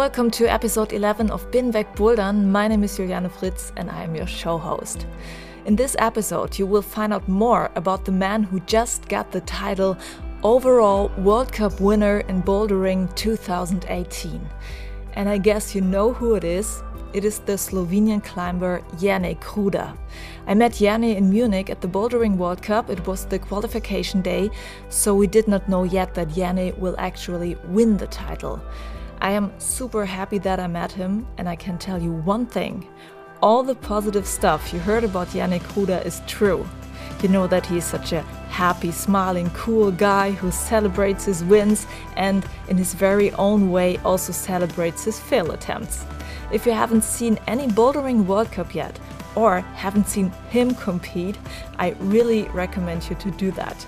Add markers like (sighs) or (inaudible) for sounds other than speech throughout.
Welcome to episode 11 of Binweg Bouldern. My name is Juliane Fritz and I am your show host. In this episode, you will find out more about the man who just got the title overall World Cup winner in bouldering 2018. And I guess you know who it is. It is the Slovenian climber Jernej Kruder. I met Jernej in Munich at the Bouldering World Cup. It was the qualification day, so we did not know yet that Jernej will actually win the title. I am super happy that I met him, and I can tell you one thing all the positive stuff you heard about Jernej Kruder is true. You know that he is such a happy, smiling, cool guy who celebrates his wins and, in his very own way, also celebrates his fail attempts. If you haven't seen any Bouldering World Cup yet, or haven't seen him compete, I really recommend you to do that.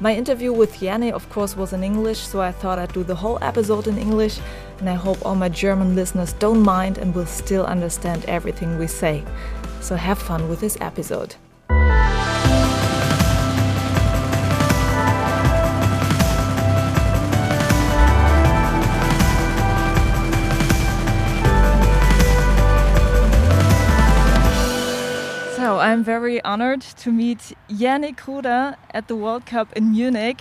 My interview with Jernej, of course, was in English, so I thought I'd do the whole episode in English, and I hope all my German listeners don't mind and will still understand everything we say. So have fun with this episode. I'm very honored to meet Jernej Kruder at the World Cup in Munich.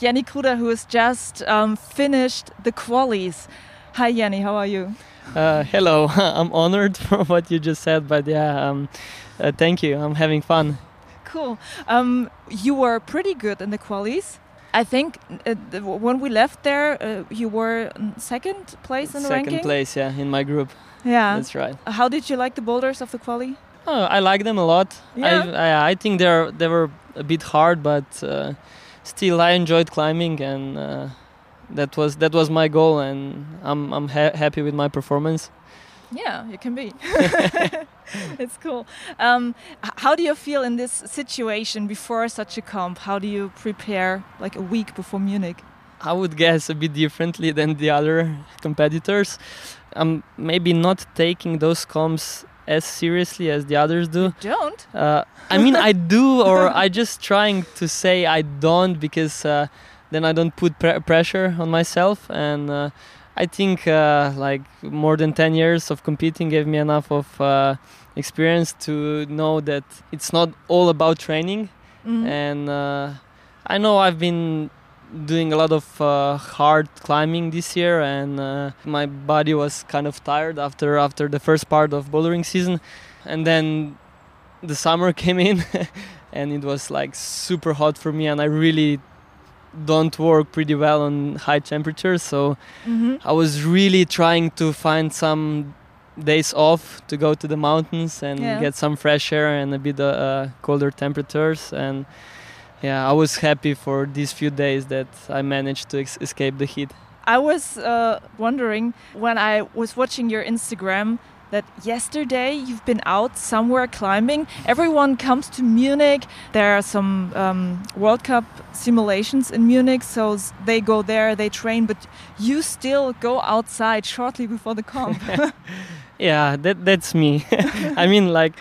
Jernej Kruder, who has just um, finished the qualies. Hi, Jernej, how are you? Uh, hello, (laughs) I'm honored for what you just said, but yeah, um, uh, thank you. I'm having fun. Cool. Um, you were pretty good in the qualies. I think uh, when we left there, uh, you were second place in the Second place, yeah, in my group. Yeah. That's right. How did you like the boulders of the quali? Oh, I like them a lot. Yeah? I, I, I think they're they were a bit hard, but uh, still I enjoyed climbing, and uh, that was that was my goal, and I'm I'm ha- happy with my performance. Yeah, you can be. (laughs) it's cool. Um, how do you feel in this situation before such a comp? How do you prepare like a week before Munich? I would guess a bit differently (laughs) than the other competitors. I'm maybe not taking those comps as seriously as the others do. Don't? Uh, I mean, I do, or (laughs) I just trying to say I don't because uh, then I don't put pre- pressure on myself. And uh, I think uh, like more than 10 years of competing gave me enough of uh, experience to know that it's not all about training. Mhm. And uh, I know I've been doing a lot of uh, hard climbing this year, and uh, my body was kind of tired after after the first part of bouldering season, and then the summer (laughs) came in, (laughs) and it was like super hot for me, and I really don't work pretty well on high temperatures, so Mhm. I was really trying to find some days off to go to the mountains and Yeah. get some fresh air and a bit uh, uh, colder temperatures and yeah i was happy for these few days that i managed to ex- escape the heat I was uh, wondering when I was watching your Instagram that yesterday you've been out somewhere climbing. Everyone comes to Munich. There are some um, World Cup simulations in Munich, so they go there, they train, but you still go outside shortly before the comp. (laughs) yeah that that's me (laughs) i mean like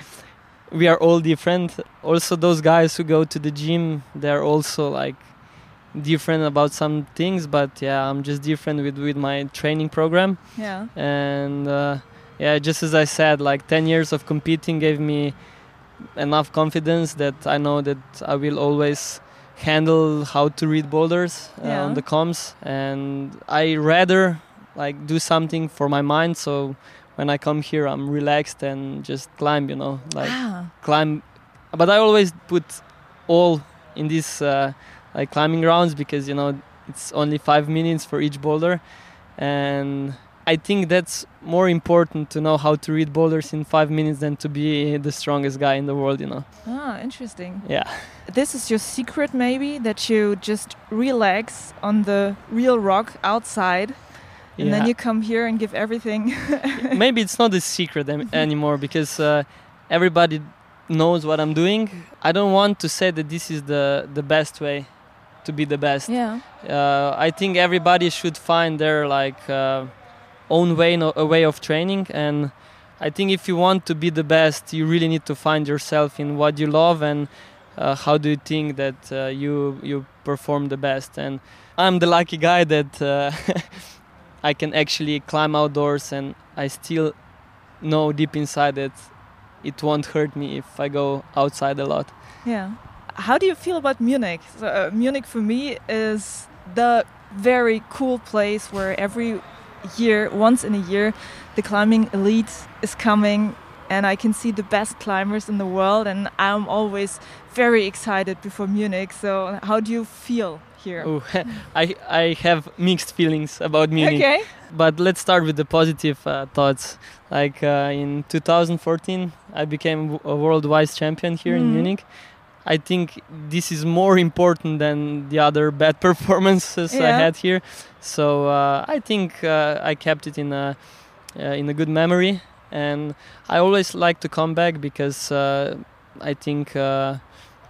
we are all different also those guys who go to the gym they're also like different about some things but yeah i'm just different with with my training program yeah. and uh, yeah just as i said like 10 years of competing gave me enough confidence that i know that i will always handle how to read boulders uh, Yeah. on the comms and i rather like do something for my mind so when i come here i'm relaxed and just climb you know like ah, climb but i always put all in this uh, like climbing rounds because you know it's only five minutes for each boulder and I think that's more important to know how to read boulders in five minutes than to be the strongest guy in the world, you know. Ah, interesting. Yeah. This is your secret, maybe, that you just relax on the real rock outside. And yeah. then you come here and give everything. (laughs) maybe it's not a secret em- anymore because uh, everybody knows what I'm doing. I don't want to say that this is the, the best way to be the best. Yeah. Uh, I think everybody should find their like uh, own way, no, a way of training, and I think if you want to be the best, you really need to find yourself in what you love and uh, how do you think that uh, you you perform the best. And I'm the lucky guy that uh, (laughs) I can actually climb outdoors, and I still know deep inside that it won't hurt me if I go outside a lot. Yeah. How do you feel about Munich? So, uh, Munich for me is the very cool place where every year, once in a year, the climbing elite is coming and I can see the best climbers in the world and I'm always very excited before Munich. So how do you feel here? Ooh, (laughs) I I have mixed feelings about Munich. Okay. But let's start with the positive uh, thoughts. Like uh, in 2014, I became a world vice champion here in Mhm. Munich. I think this is more important than the other (laughs) bad performances I had here. So uh, I think uh, I kept it in a uh, in a good memory, and I always like to come back because uh, I think uh,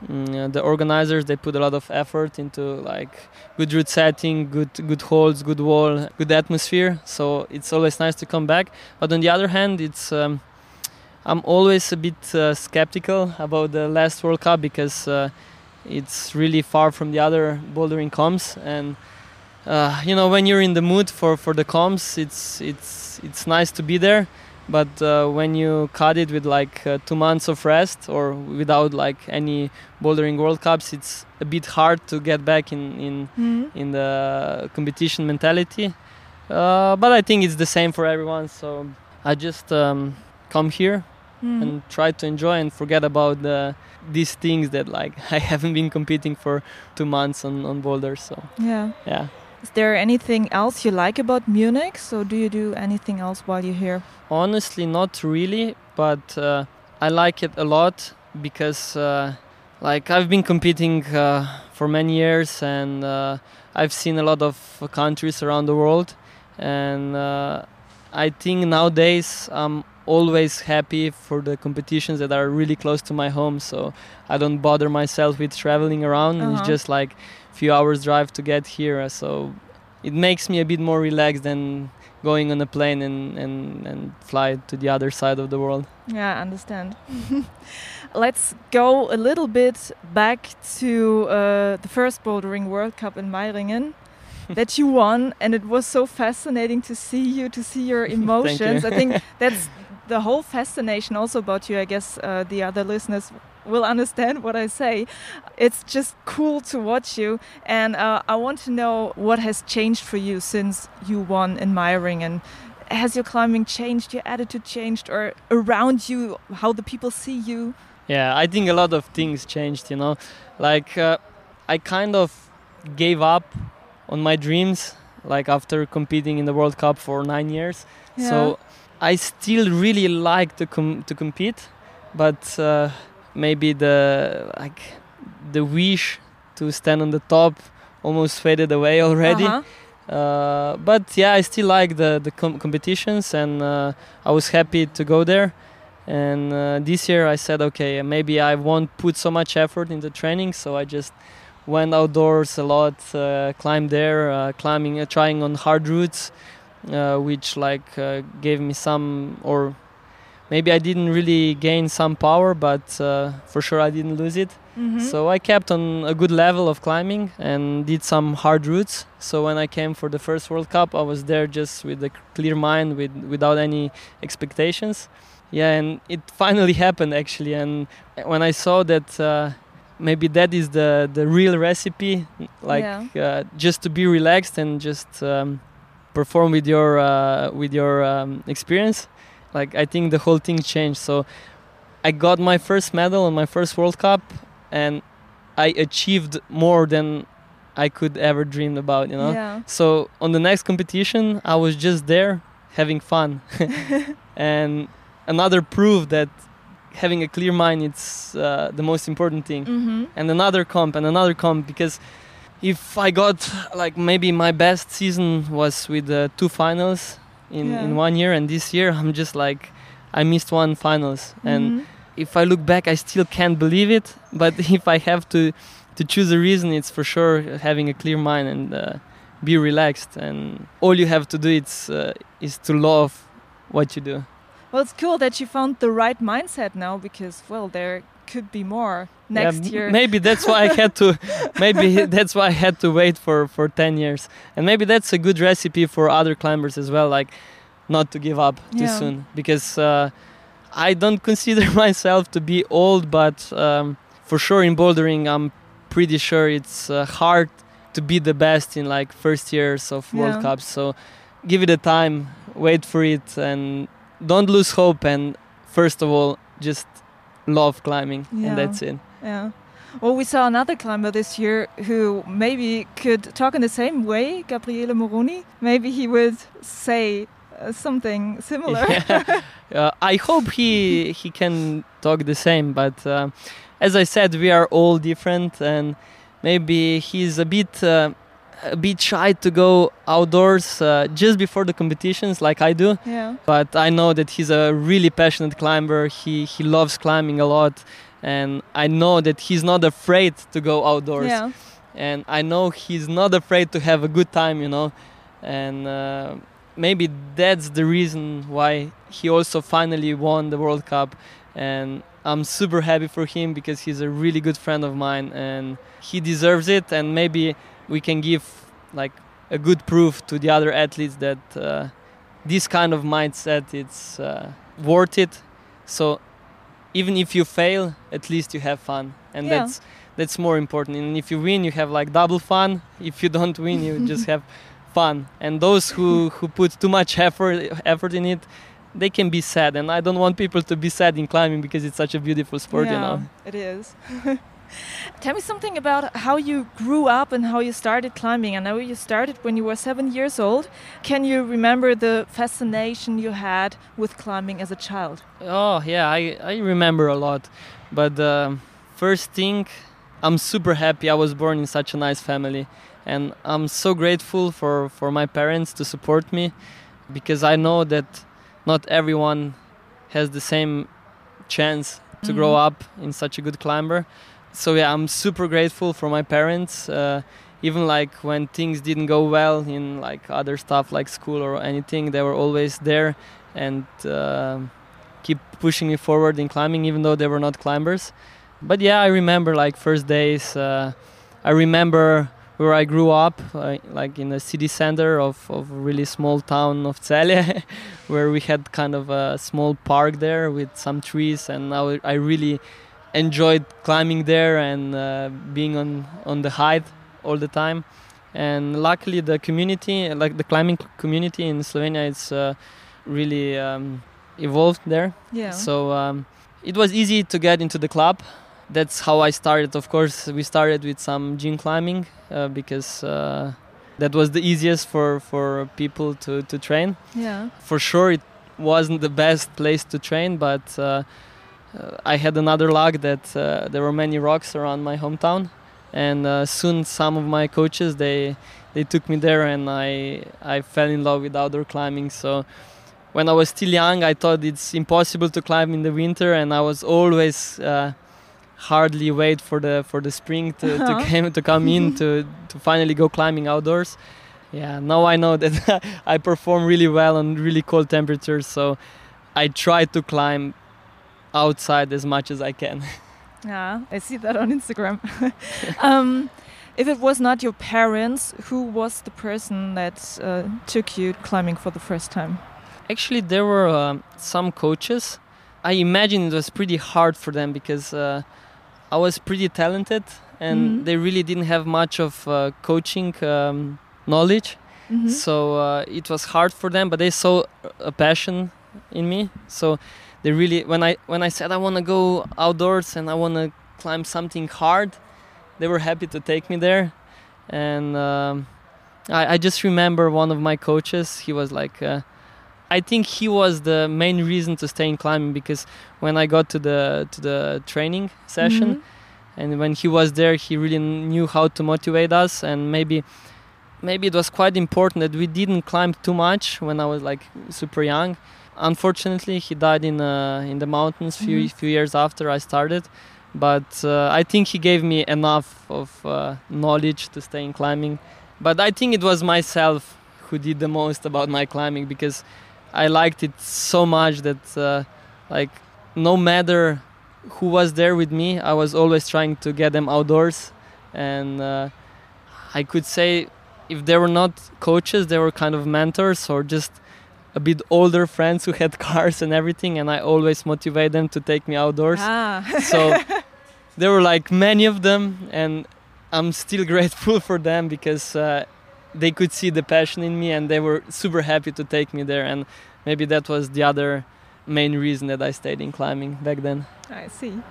mm, the organizers they put a lot of effort into like good route setting, good good holds, good wall, good atmosphere. So it's always nice to come back. But on the other hand, it's um, I'm always a bit uh, skeptical about the last World Cup because uh, it's really far from the other bouldering comps and. Uh, you know, when you're in the mood for, for the comps, it's it's it's nice to be there. But uh, when you cut it with like uh, two months of rest or without like any bouldering World Cups, it's a bit hard to get back in in Mhm. in the competition mentality. Uh, but I think it's the same for everyone. So I just um, come here Mhm. and try to enjoy and forget about the, these things that like (laughs) I haven't been competing for two months on, on boulders. So Yeah. yeah. Is there anything else you like about Munich? So do you do anything else while you're here? Honestly, not really, but uh, I like it a lot because, uh, like, I've been competing uh, for many years and uh, I've seen a lot of countries around the world, and uh, I think nowadays I'm always happy for the competitions that are really close to my home, so I don't bother myself with traveling around. Uh-huh. It's just like few hours drive to get here, so it makes me a bit more relaxed than going on a plane and, and, and fly to the other side of the world. Yeah, I understand. (laughs) Let's go a little bit back to uh, the first Bouldering World Cup in Meiringen (laughs) that you won, and it was so fascinating to see you, to see your (laughs) emotions. I think that's the whole fascination also about you. I guess uh, the other listeners will understand what I say. It's just cool to watch you, and uh, I want to know what has changed for you since you won in and has your climbing changed, your attitude changed, or around you, how the people see you? Yeah, I think a lot of things changed, you know. Like, uh, I kind of gave up on my dreams, like, after competing in the World Cup for nine years. Yeah. So, I still really like to, com- to compete, but uh, maybe the, like, the wish to stand on the top almost faded away already. Uh-huh. Uh, but yeah, I still like the the com- competitions, and uh, I was happy to go there. And uh, this year, I said, okay, maybe I won't put so much effort in the training, so I just went outdoors a lot, uh, climbed there, uh, climbing, uh, trying on hard routes, uh, which like uh, gave me some, or maybe I didn't really gain some power, but uh, for sure I didn't lose it. Mhm. So I kept on a good level of climbing and did some hard routes. So when I came for the first World Cup, I was there just with a clear mind, with without any expectations. Yeah, and it finally (laughs) happened actually. And when I saw that uh, maybe that is the the real recipe, like uh, just to be relaxed and just um, perform with your uh, with your um, experience, like I think the whole thing changed. So I got my first medal on my first World Cup, and I achieved more than I could ever dream about. You know. Yeah. So on the next competition, I was just there, having fun. (laughs) and another proof that having a clear mind it's uh, the most important thing. Mm-hmm. And another comp and another comp because if I got like maybe my best season was with uh, two finals in, Yeah. in one year and this year I'm just like I missed one finals and Mhm. if I look back I still can't believe it (laughs) but if I have to to choose a reason it's for sure having a clear mind and uh, be relaxed and all you have to do it's uh, is to love what you do Well, it's cool that you found the right mindset now because, well, there could be more next m- year. maybe that's why I had to (laughs) maybe (laughs) that's why I had to wait for for 10 years and maybe that's a good recipe for other climbers as well like not to give up too Yeah. soon because uh, I don't consider (laughs) myself to be old but um, for sure in bouldering I'm pretty sure it's uh, hard to be the best in like first years of World Yeah. Cups so give it a time wait for it and don't lose hope and first of all just love climbing Yeah. and that's it Yeah. Well, we saw another climber this year who maybe could talk in the same way, Gabriele Moroni. Maybe he would say uh, something similar. (laughs) Yeah. uh, I hope he he can talk the same, but uh, as I said, we are all different, and maybe he's a bit uh, a bit shy to go outdoors uh, just before the competitions, like I do. yeah. But I know that he's a really passionate climber. He he loves climbing a lot, and I know that he's not afraid to go outdoors Yeah. and I know he's not afraid to have a good time, you know, and uh, maybe that's the reason why he also finally won the World Cup, and I'm super happy for him because he's a really good friend of mine and he deserves it, and maybe we can give like a good proof to the other athletes that uh, this kind of mindset it's uh, worth it. So even if you fail, at least you have fun, and Yeah. that's that's more important. And if you win, you have like double fun. (laughs) If you don't win, you (laughs) just have fun. And those who who put too much effort effort in it, they can be sad. And I don't want people to be sad in climbing because it's such a beautiful sport, you know. It is. (laughs) Tell me something about how you grew up and how you started climbing. I know you started when you were seven years old. Can you remember the fascination you had with climbing as a child? Oh yeah, I, I remember a lot. But um, first thing, I'm super happy I was born in such a nice family, and I'm so grateful for for my parents to support me, because I know that not everyone has the same chance to grow Mhm. up in such a good climber. So yeah, I'm super grateful for my parents. Uh, even like when things didn't go well in like other stuff like school or anything, they were always there and uh, keep pushing me forward in climbing, even though they were not climbers. But yeah, I remember like first days. Uh, I remember where I grew up, like in the city center of, of really small town of Celje, (laughs) where we had kind of a small park there with some trees, and I, I really enjoyed climbing there and uh, being on on the height all the time. And luckily, the community, like the climbing community in Slovenia, it's uh, really um, evolved there. Yeah. So um, it was easy to get into the club. That's how I started. Of course, we started with some gym climbing uh, because uh, that was the easiest for, for people to, to train. yeah. For sure, it wasn't the best place to train, but uh, I had another luck that uh, there were many rocks around my hometown, and uh, soon some of my coaches they they took me there, and I I fell in love with outdoor climbing. So when I was still young, I thought it's impossible to climb in the winter, and I was always uh, hardly wait for the for the spring to, Uh-huh. to come to come in to to finally go climbing outdoors. Yeah, now I know that (laughs) I perform really well on really cold temperatures, so I try to climb outside as much as I can. (laughs) Yeah, I see that on Instagram. (laughs) um, if it was not your parents, who was the person that uh, took you climbing for the first time? Actually, there were um some coaches. I imagine it was pretty hard for them because uh, I was pretty talented and Mhm. they really didn't have much of uh, coaching um, knowledge. Mhm. So uh, it was hard for them, but they saw a passion in me. So they really, when I when I said I want to go outdoors and I want to climb something hard, they were happy to take me there. And um, I, I just remember one of my coaches. He was like, uh, I think he was the main reason to stay in climbing because when I got to the to the training session Mhm. and when he was there he really knew how to motivate us and maybe maybe it was quite important that we didn't climb too much when I was like super young. Unfortunately, he died in uh, in the mountains few Mhm. few years after I started, but uh, I think he gave me enough of uh, knowledge to stay in climbing. But I think it was myself who did the most about my climbing because I liked it so much that uh, like no matter who was there with me, I was always trying to get them outdoors, and uh, I could say if they were not coaches, they were kind of mentors or just a bit older friends who had (laughs) cars and everything, and I always motivate them to take me outdoors. Ah. (laughs) So there were like many of them, and I'm still (laughs) grateful for them because uh, they could see the passion in me, and they were super happy to take me there. And maybe that was the other main reason that I stayed in climbing back then. I see.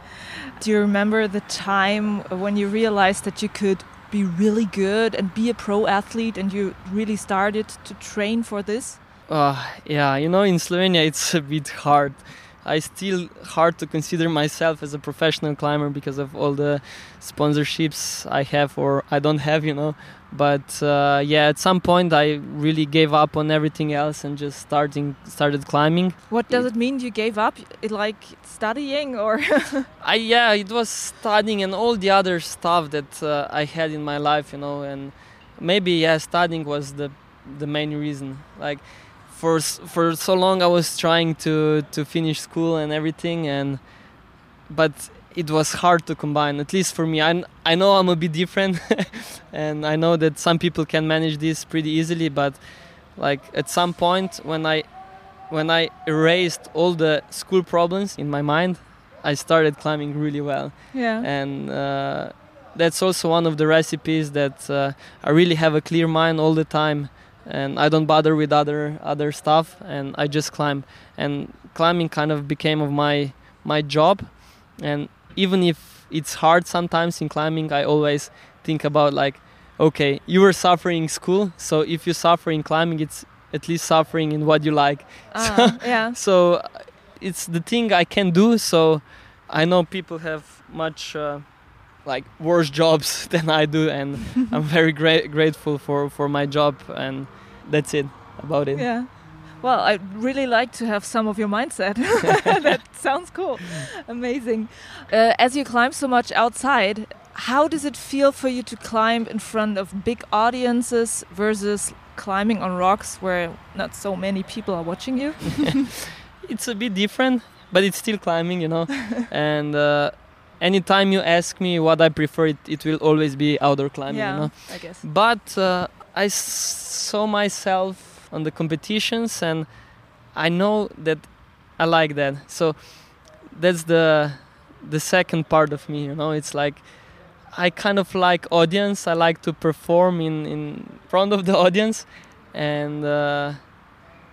Do you remember the time when you realized that you could be really good and be a pro athlete and you really started to train for this? Uh, yeah, you know, in Slovenia it's a bit hard. I still hard to consider myself as a professional climber because of all the sponsorships I have or I don't have, you know. But uh, yeah, at some point I really gave up on everything else and just starting started climbing. What does it mean you gave up? It like studying or (laughs) I yeah, it was studying and all the other stuff that uh, I had in my life, you know, and maybe yeah, studying was the the main reason. Like for for so long I was trying to to finish school and everything, and but it was hard to combine. At least for me, I I know I'm a bit different, (laughs) and I know that some people can manage this pretty easily, but like at some point when I when I erased all the school problems in my mind, I started climbing really well yeah. and uh, that's also one of the recipes that uh, I really have a clear mind all the time and I don't bother with other other stuff and I just climb and climbing kind of became of my my job and even if it's hard sometimes in climbing I always think about like okay you were suffering in school so if you suffer in climbing it's at least suffering in what you like Ah, (laughs) yeah. so uh, it's the thing I can do. So I know people have much uh, like worse jobs (laughs) than I do, and (laughs) I'm very gra- grateful for for my job, and that's it about it. Yeah. Well, I'd really like to have some of your mindset. (laughs) that sounds cool. Amazing. Uh, as you climb so much outside, how does it feel for you to climb in front of big audiences versus climbing on rocks where not so many people are watching you? It's a bit different, but it's still climbing, you know. and uh, anytime you ask me what I prefer, it, it will always be outdoor climbing, yeah, you know. I guess. but uh, I s- saw myself on the competitions and I know that I like that. So that's the the second part of me, you know. It's like I kind of like audience. I like to perform in in front of the (laughs) audience, and uh,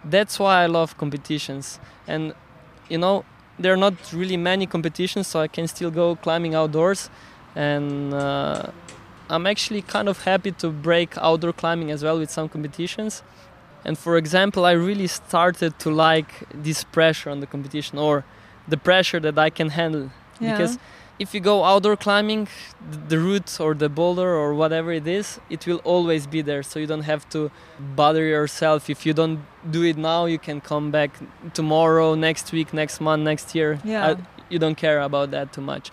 that's why I love competitions. And you know, there are not really many competitions, so I can still go climbing outdoors, and. Uh, I'm actually kind of happy to break outdoor climbing as well with some competitions. And for example, I really started to like this pressure on the competition or the pressure that I can handle. Yeah. Because if you go outdoor climbing, the route or the boulder or whatever it is, it will always be there. So you don't have to bother yourself. If you don't do it now, you can come back tomorrow, next week, next month, next year. Yeah. I- you don't care about that too much.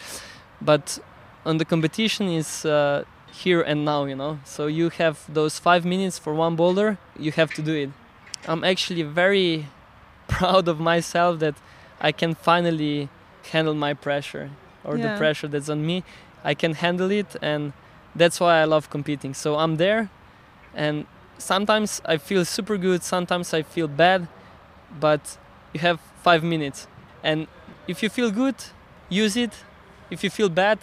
But on the competition is uh, here and now, you know. So you have those five minutes for one boulder, you have to do it. I'm actually very (laughs) proud of myself that I can finally handle my pressure or Yeah. the pressure that's on me. I can handle it, and that's why I love competing. So I'm there, and sometimes I feel super good, sometimes I feel bad, but you have five minutes, and if you feel good, use it. If you feel bad,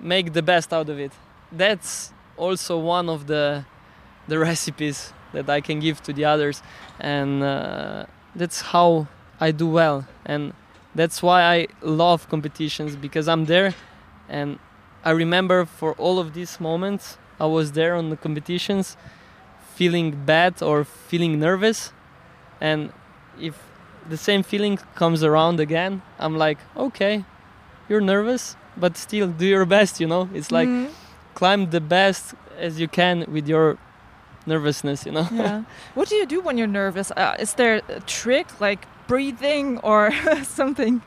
make the best out of it. That's also one of the the (laughs) recipes that I can give to the others, and uh, that's how I do well. And that's why I love competitions because I'm there, and I remember for all of these moments I was there on the competitions, feeling bad or feeling nervous, and if the same feeling comes around again, I'm like, okay, you're nervous, but still do your best. You know, it's like Mhm. climb the best as you can with your nervousness. You know. yeah. (laughs) What do you do when you're nervous? Uh, is there a trick like breathing or (laughs) something?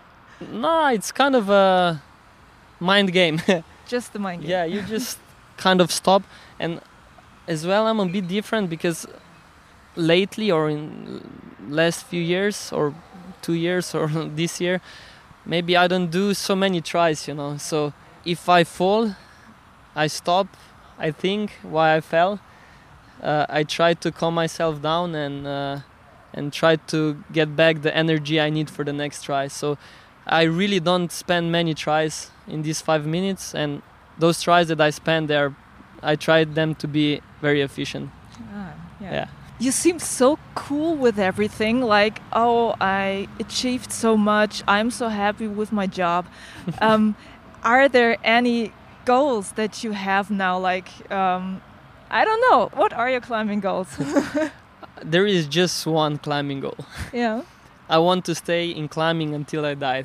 no, it's kind of a mind game. (laughs) Just the mind game. yeah, you just kind of stop. And as well, I'm a bit different because lately, or in last few years, or two years, or (laughs) this year, maybe I don't do so many tries. You know, so if I fall, I stop. I think why I fell. Uh, I try to calm myself down and uh, and try to get back the energy I need for the next try. So I really don't spend many tries in these five minutes, and those tries that I spend there, I tried them to be very efficient. Ah, yeah. Yeah. You seem so cool with everything. Like, oh, I achieved so much. I'm so happy with my job. (laughs) um, are there any goals that you have now? Like, um, I don't know. What are your climbing goals? (laughs) There is just one climbing goal. yeah. (laughs) I want to stay in climbing until I die.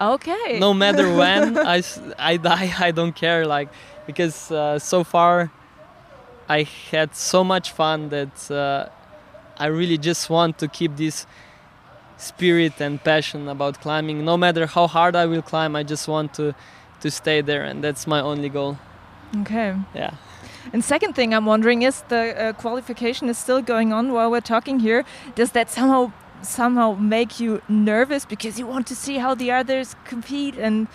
Okay. No matter (laughs) when I, I die, I don't care. Like because uh, so far I had so much fun that uh, I really just want to keep this spirit and passion about climbing. No matter how hard I will climb, I just want to to stay there, and that's my only goal. Okay. Yeah. And second thing I'm wondering is the uh, qualification is still going on while we're talking here. Does that somehow somehow make you nervous because you want to see how the others compete and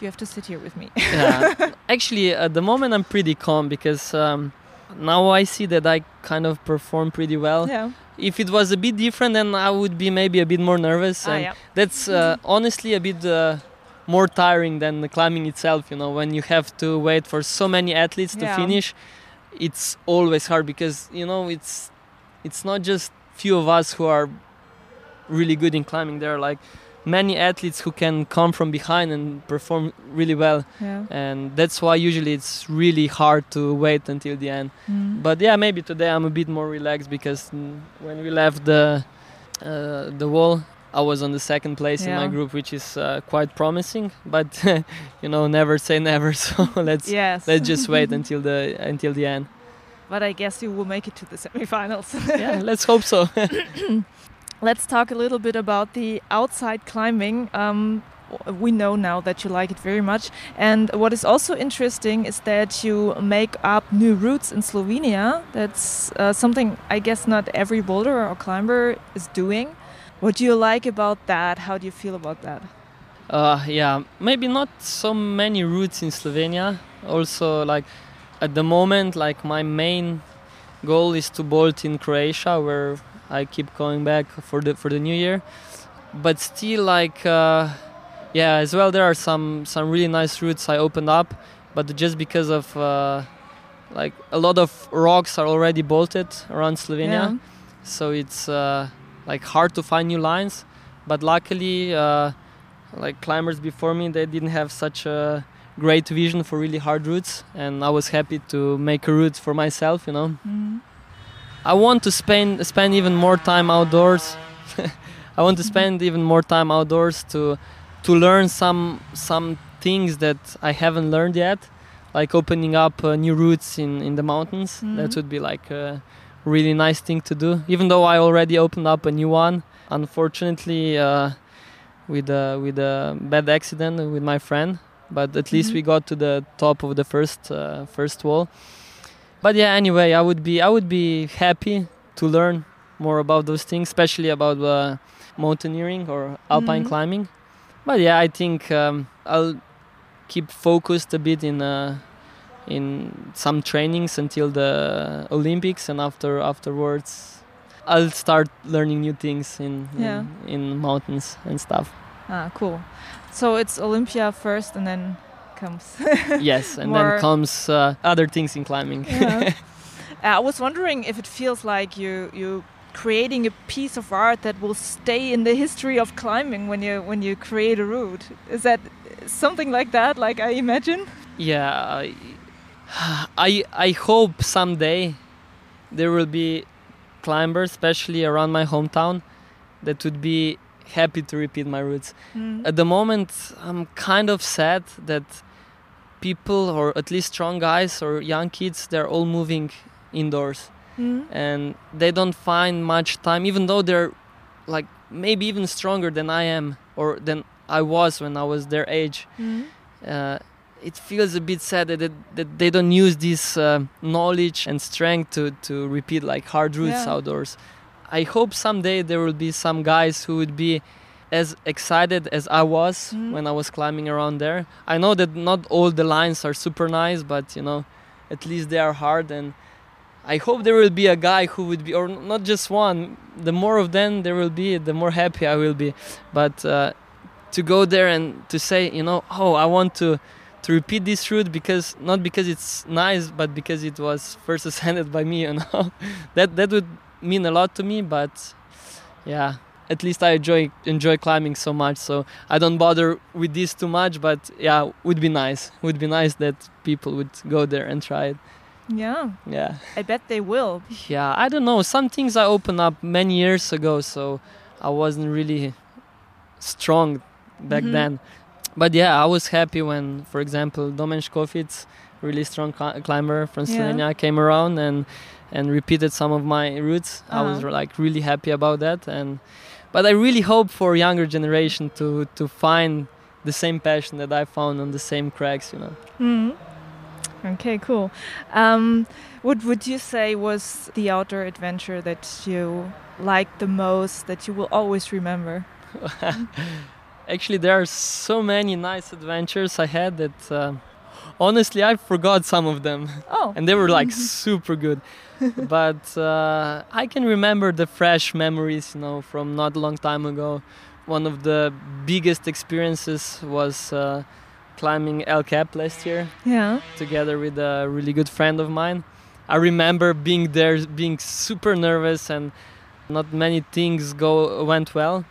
you have to sit here with me? yeah. (laughs) (laughs) Actually, at the moment, I'm pretty calm because um, now I see that I kind of perform pretty well. yeah. If it was a bit different, then I would be maybe a bit more nervous. Ah, and yeah. that's uh, (laughs) honestly a bit uh, more tiring than the climbing itself. You know, when you have to wait for so many athletes to Yeah. finish, it's always hard because you know it's it's not just few of us who are really good in climbing. There are like many athletes who can come from behind and perform really well Yeah. and that's why usually it's really hard to wait until the end Mm. but yeah maybe today i'm a bit more relaxed because mm, when we left the uh, the wall i was on the second place in my group which is uh, quite promising but (laughs) you know never say never (laughs) so let's yes. let's just (laughs) wait until the until the end but I guess you will make it to the semifinals. yeah let's hope so (coughs) Let's talk a little bit about the outside climbing. Um, we know now that you like it very much. And what is also interesting is that you make up new routes in Slovenia. That's uh, something I guess not every boulder or climber is doing. What do you like about that? How do you feel about that? Uh, yeah, maybe not so many routes in Slovenia. Also, like at the moment, like my main goal is to bolt in Croatia, where I keep going back for the for the new year. But still, like uh, yeah, as well, there are some some really nice routes I opened up, but just because of uh, like a lot of rocks are already bolted around Slovenia so it's uh, like hard to find new lines but luckily uh, like climbers before me they didn't have such a great vision for really hard routes and i was happy to make a route for myself you know Mm. i want to spend spend even more time outdoors (laughs) i want to spend even more time outdoors to to learn some some things that i haven't learned yet like opening up uh, new routes in in the mountains Mhm. that would be like a really nice thing to do even though i already opened up a new one unfortunately uh, with a with a bad accident with my friend but at least Mhm. we got to the top of the first uh, first wall but yeah anyway i would be i would be happy to learn more about those things especially about uh, mountaineering or alpine Mhm. climbing but yeah i think um, i'll keep focused a bit in uh, in some trainings until the olympics and after afterwards i'll start learning new things in Yeah. in, in mountains and stuff Ah, cool. So it's Olympia first, and then comes. (laughs) yes and then comes uh, other things in climbing Yeah. (laughs) Uh, I was wondering if it feels like you you creating a piece of art that will stay in the history of climbing when you when you create a route. Is that something like that? Like I imagine. yeah (sighs) I, I hope someday there will be climbers especially around my hometown that would be happy to repeat my routes. Mm. At the moment, I'm kind of sad that people, or at least strong guys or young kids, they're all moving indoors Mm. and they don't find much time, even though they're like maybe even stronger than I am or than I was when I was their age. Mm. Uh, it feels a bit sad that, that they don't use this uh, knowledge and strength to, to repeat like hard routes Yeah. outdoors. I hope someday there will be some guys who would be as excited as I was Mhm. when I was climbing around there. I know that not all the lines are super nice, but you know, at least they are hard and I hope there will be a guy who would be, or not just one. The more of them there will be, the more happy I will be. But uh, to go there and to say, you know, oh, I want to to repeat this route because not because it's nice, but because it was first ascended by me. You know, (laughs) that that would mean a lot to me. But yeah, at least I enjoy enjoy climbing so much, so I don't bother with this too much. But yeah, would be nice. Would be nice that people would go there and try it. Yeah, Yeah. I bet they will. Yeah, I don't know. Some things I opened up many years ago, so I wasn't really strong back Mhm. then. But yeah, I was happy when, for example, Domen Škofic, really strong cli- climber from Yeah. Slovenia, came around and and repeated some of my routes. I was Uh-huh. like really happy about that, and but I really hope for younger generation to to find the same passion that I found on the same cracks, you know. Mm. Okay, cool. Um, what would you say was the outdoor adventure that you liked the most, that you will always remember? (laughs) Actually, there are so many nice adventures I had that uh, honestly I forgot some of them, Oh, and they were like (laughs) super good. but uh, I can remember the fresh memories, you know, from not a long time ago. One of the biggest experiences was uh, climbing El Cap last year yeah. together with a really good friend of mine. I remember being there, being super nervous, and not many things go went well.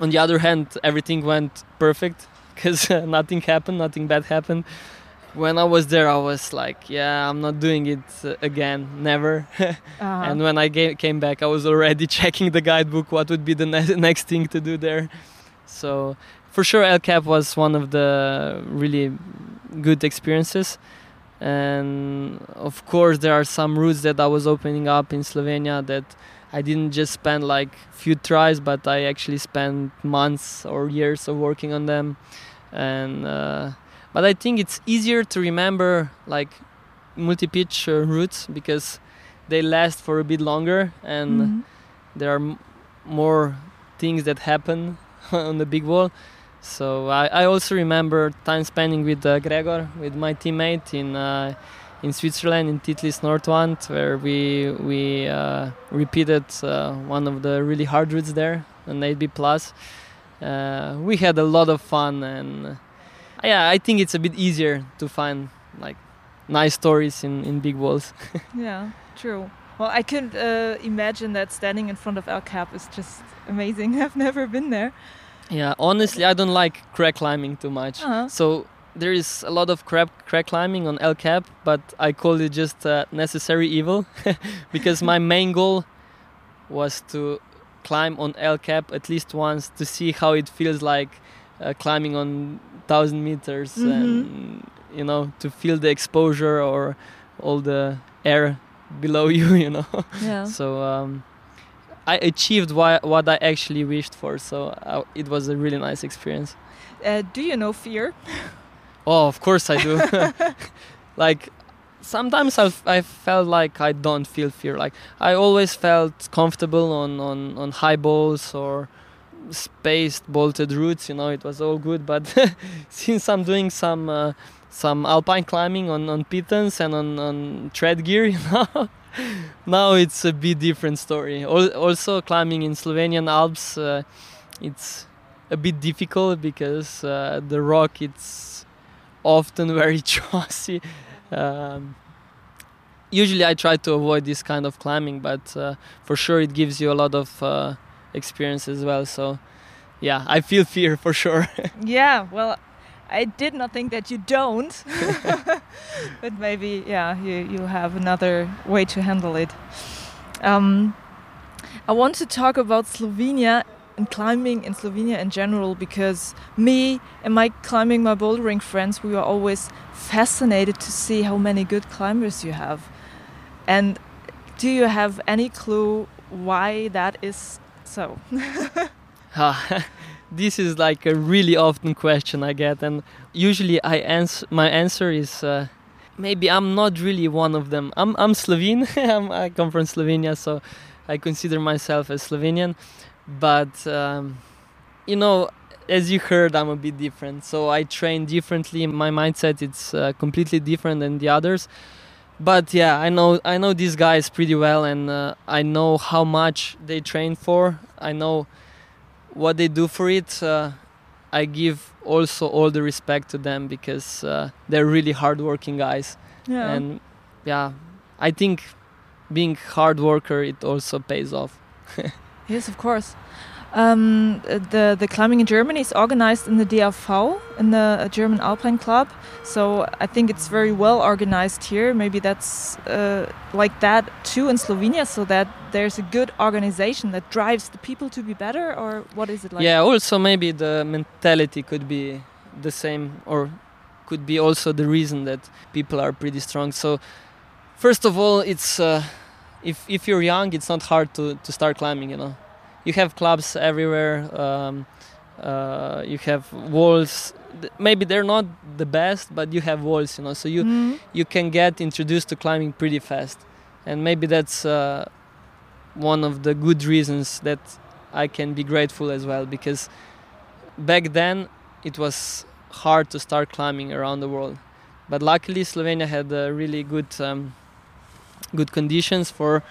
On the other hand, everything went perfect because (laughs) nothing happened, nothing bad happened. When I was there, I was like, "Yeah, I'm not doing it uh, again, never." (laughs) Uh-huh. And when I ga- came back, I was already (laughs) checking the guidebook what would be the ne- next thing to do there. So for sure, El Cap was one of the really good experiences. And of course, there are some routes that I was opening up in Slovenia that I didn't just spend like few tries, but I actually spent months or years of working on them. And uh, but I think it's easier to remember like multi-pitch uh, routes because they last for a bit longer and Mhm. there are m- more things that happen (laughs) on the big wall. So I, I also remember time spending with uh, Gregor, with my teammate in uh, in Switzerland in Titlis Nordwand, where we we uh, repeated uh, one of the really hard routes there, an 8B plus. Uh, we had a lot of fun, and uh, yeah, I think it's a bit easier to find like nice stories in in big walls. (laughs) Yeah, true. Well, I can uh, imagine that standing in front of El Cap is just amazing. (laughs) I've never been there. Yeah, honestly, I don't like crack climbing too much. Uh-huh. So there is a lot of crack crack climbing on El Cap, but I call it just uh, necessary evil (laughs) because my main goal was to climb on El Cap at least once to see how it feels like uh, climbing on thousand meters Mhm. and you know to feel the exposure or all the air below (laughs) you. You know. Yeah. So um, I achieved wha- what I actually wished for. So uh, it was a really nice experience. Uh, do you know fear? (laughs) Oh, of course I do. (laughs) like sometimes I've, I felt like I don't feel fear. Like I always felt comfortable on, on, on high balls or spaced bolted routes. You know, it was all good. But (laughs) since I'm doing some uh, some alpine climbing on on pitons and on on trad gear, (laughs) you know. now it's a bit different story. Al- Also, climbing in Slovenian Alps, uh, it's a bit difficult because uh, the rock it's often very (laughs) chossy. Um, usually, I try to avoid this kind of climbing, but uh, for sure, it gives you a lot of uh, experience as well. So, yeah, I feel fear for sure. (laughs) Yeah, well, I did not think that you don't. (laughs) but maybe, yeah, you, you have another way to handle it. Um, I want to talk about Slovenia and climbing in Slovenia in general because me and my climbing my bouldering friends we were always fascinated to see how many good climbers you have. And do you have any clue why that is so? (laughs) (laughs) this is like a really often question I get, and usually I answer. My answer is uh, maybe I'm not really one of them. I'm I'm Slovene. (laughs) I come from Slovenia, so I consider myself a Slovenian. But um, you know, as you heard, I'm a bit different. So I train differently. My mindset it's uh, completely different than the others. But yeah, I know I know these guys pretty well, and uh, I know how much they train for. I know what they do for it. Uh, I give also all the respect to them because uh, they're really hardworking guys. Yeah. And yeah, I think being hard worker it also pays off. (laughs) yes, of course. Um, the the climbing in Germany is organized in the DAV, in the uh, German Alpine Club. So I think it's very well organized here. Maybe that's uh, like that too in Slovenia, so that there's a good organization that drives the people to be better. Or what is it like? Yeah. Also, maybe the mentality could be the same, or could be also the reason that people are pretty strong. So first of all, it's uh, if if you're young, it's not hard to to start climbing. You know you have clubs everywhere. Um, uh, you have walls. Maybe they're not the best, but you have walls, you know. So you mm-hmm. you can get introduced to climbing pretty fast, and maybe that's uh, one of the good reasons that I can be grateful as well because back then it was hard to start climbing around the world, but luckily Slovenia had a really good um, good conditions for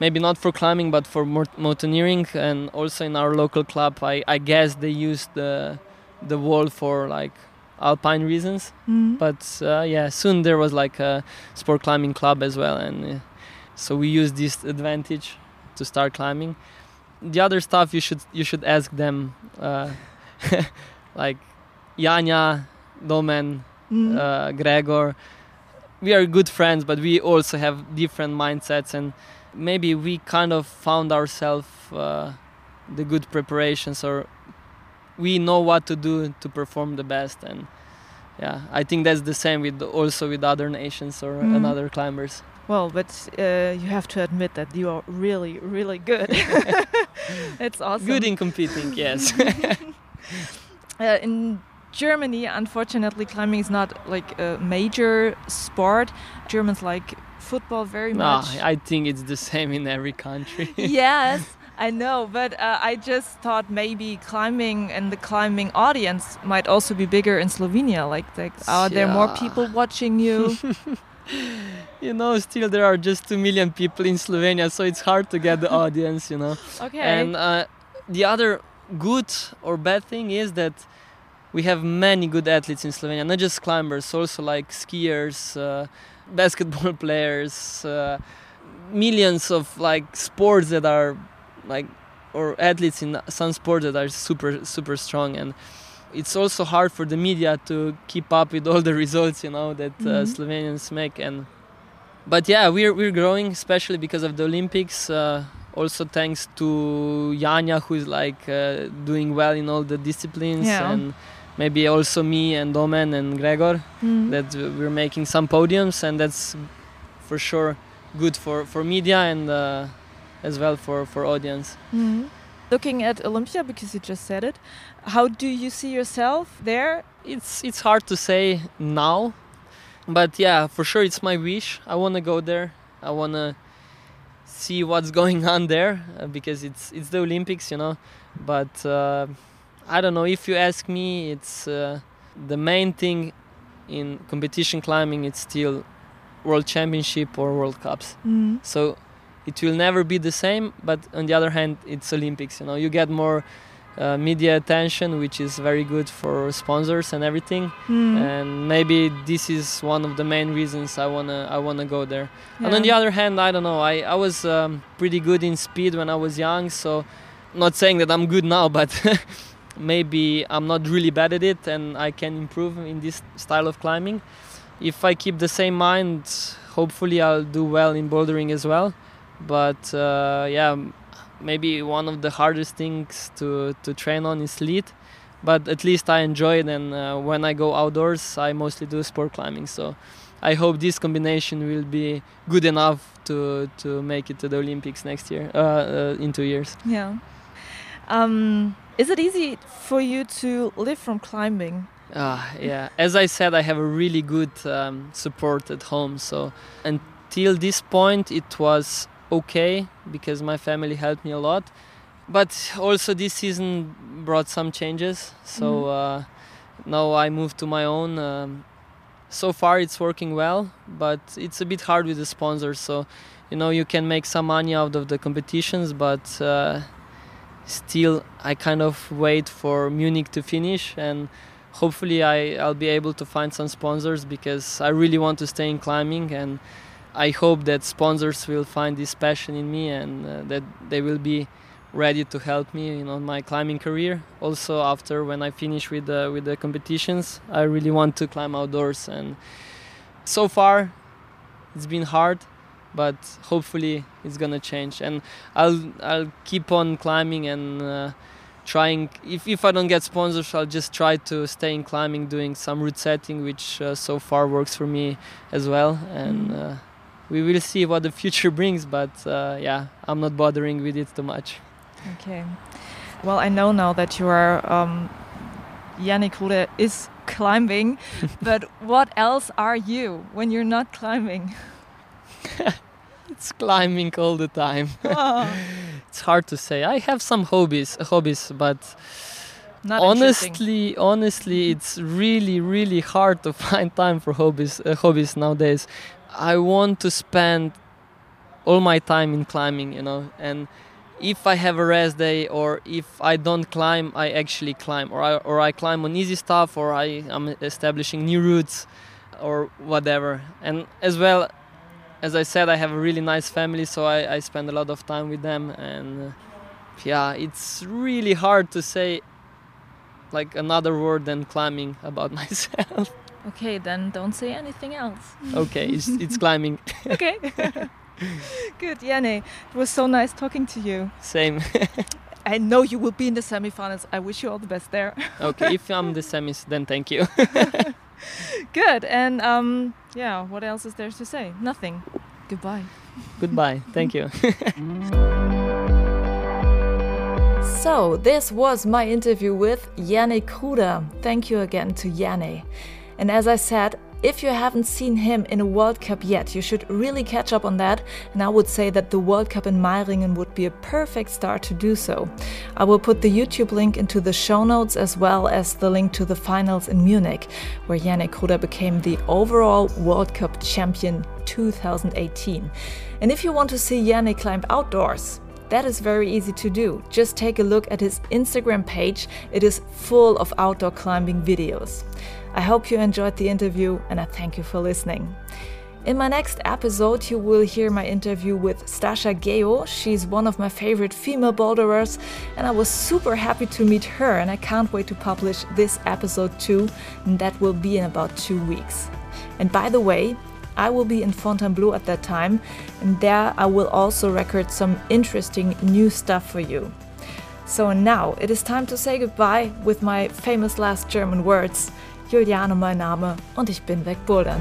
maybe not for climbing but for mountaineering. And also in our local club I, I guess they used the the wall for like alpine reasons. Mm-hmm. but uh, yeah soon there was like a sport climbing club as well. And uh, so we used this advantage to start climbing. The other stuff you should you should ask them uh, (laughs) like Janja, Domen, mm-hmm. Uh, Gregor we are good friends but we also have different mindsets and maybe we kind of found ourselves uh, the good preparations or we know what to do to perform the best and yeah i think that's the same with also with other nations or mm. another climbers. Well but uh, you have to admit that you are really really good. (laughs) It's awesome. Good in competing yes. (laughs) Uh, in Germany, unfortunately, climbing is not like a major sport. Germans like football very much. No, I think it's the same in every country. (laughs) yes, I know, but uh, I just thought maybe climbing and the climbing audience might also be bigger in Slovenia. Like, like are there more people watching you? (laughs) you know, still there are just two million people in Slovenia, so it's hard to get the (laughs) audience. You know. Okay. And uh, the other good or bad thing is that we have many good athletes in Slovenia, not just climbers, also like skiers. Uh, basketball (laughs) players, uh, millions of like sports that are like or athletes in some sports that are super super strong and it's also hard for the media to keep up with all the results you know that uh, mm-hmm. Slovenians make and but yeah we're we're growing especially because of the Olympics uh, also thanks to Janja who is like uh, doing well in all the disciplines yeah. and maybe also me and Domen and Gregor mm. that we're making some podiums and that's for sure good for, for media and uh, as well for, for audience. Mm. Looking at Olympia, because you just said it, how do you see yourself there? It's it's hard to say now, but yeah, for sure it's my wish. I want to go there. I want to see what's (laughs) going on there uh, because it's it's the Olympics, you know. But uh, I don't know. If you ask me, it's uh, the main thing in competition climbing. It's still world championship or world cups. Mm. So it will never be the same. But on the other hand, it's Olympics. You know, you get more uh, media attention, which is very good for sponsors and everything. Mm. And maybe this is one of the main reasons I wanna I wanna go there. Yeah. And on the other hand, I don't know. I I was um, pretty good in speed when I was young, so not saying that I'm good now, but (laughs) maybe I'm not really bad at it and I can improve in this style of climbing. If I keep the same mind, hopefully I'll do well in bouldering as well. But uh, yeah, maybe one of the hardest things to, to train on is lead. but at least I enjoy it and uh, when I go outdoors I mostly do sport climbing so I hope this combination will be good enough to to make it to the Olympics next year uh, uh, in two years yeah um, is it easy for you to live from climbing uh, yeah as I said I have a really good um, support at home so until this point it was okay because my family helped me a lot. But also this season brought some changes. So mm-hmm. uh, now I moved to my own. Um, so far it's working well, but it's a bit hard with the sponsors. So you know you can make some money out of the competitions, but uh, still I kind of wait for Munich to finish and hopefully I, I'll be able to find some sponsors because I really want to stay in climbing and I hope that sponsors will find this passion in me and uh, that they will be ready to help me in on my climbing career. Also, after when I finish with the with the competitions, I really want to climb outdoors. And so far, it's been hard, but hopefully it's gonna change. And I'll I'll keep on climbing and. Uh, trying if, if i don't get sponsors i'll just try to stay in climbing doing some route setting which uh, so far works for me as well and mm. uh, we will see what the future (laughs) brings but uh, yeah i'm not bothering with it too much okay well i know now that you are um, Jernej Kruder is (laughs) climbing (laughs) but what else are you when you're not climbing (laughs) it's climbing all the time. Oh. (laughs) it's hard to say. I have some hobbies hobbies but not honestly honestly it's really really hard to (laughs) find time for hobbies uh, hobbies nowadays. I want to spend all my time in climbing, you know, and if I have a rest day or if I don't climb, I actually climb, or I, or I climb on easy stuff, or I am establishing new routes, or whatever. And as well, as I said, I have a really nice family, so I, I spend a lot of time with them. And uh, yeah, it's really hard to say like another word than climbing about (laughs) myself. Okay, then don't say anything else. okay, it's, (laughs) it's climbing. okay. (laughs) Good, Jernej. It was so nice talking to you. Same. I know you will be in the semifinals. I wish you all the best there. okay, if I'm the semis, then thank you. (laughs) Good, and um, yeah, what else is there to say? Nothing. Goodbye. Goodbye. Thank you. (laughs) so, this was my interview with Jernej Kruder. Thank you again to Jernej. And as I said, if you haven't seen him in a World Cup yet, you should really catch up on that. And I would say that the World Cup in Meiringen would be a perfect start to do so. I will put the YouTube link into the show notes as well as the link to the finals in Munich, where Jernej Kruder became the overall World Cup champion 2018. And if you want to see Jernej climb outdoors, that is very easy to do. Just take a look at his Instagram page, it is full of outdoor climbing videos. I hope you enjoyed the interview and I thank you for listening. In my next episode, you will hear my interview with Stasha Gejo. She's one of my favorite female boulderers, and I was super happy to meet her. And I can't wait to publish this episode too, and that will be in about two weeks. And by the way, I will be in Fontainebleau at that time, and there I will also record some interesting new stuff for you. So now it is time to say goodbye with my famous last German words. Juliane mein Name und ich bin wegbouldern.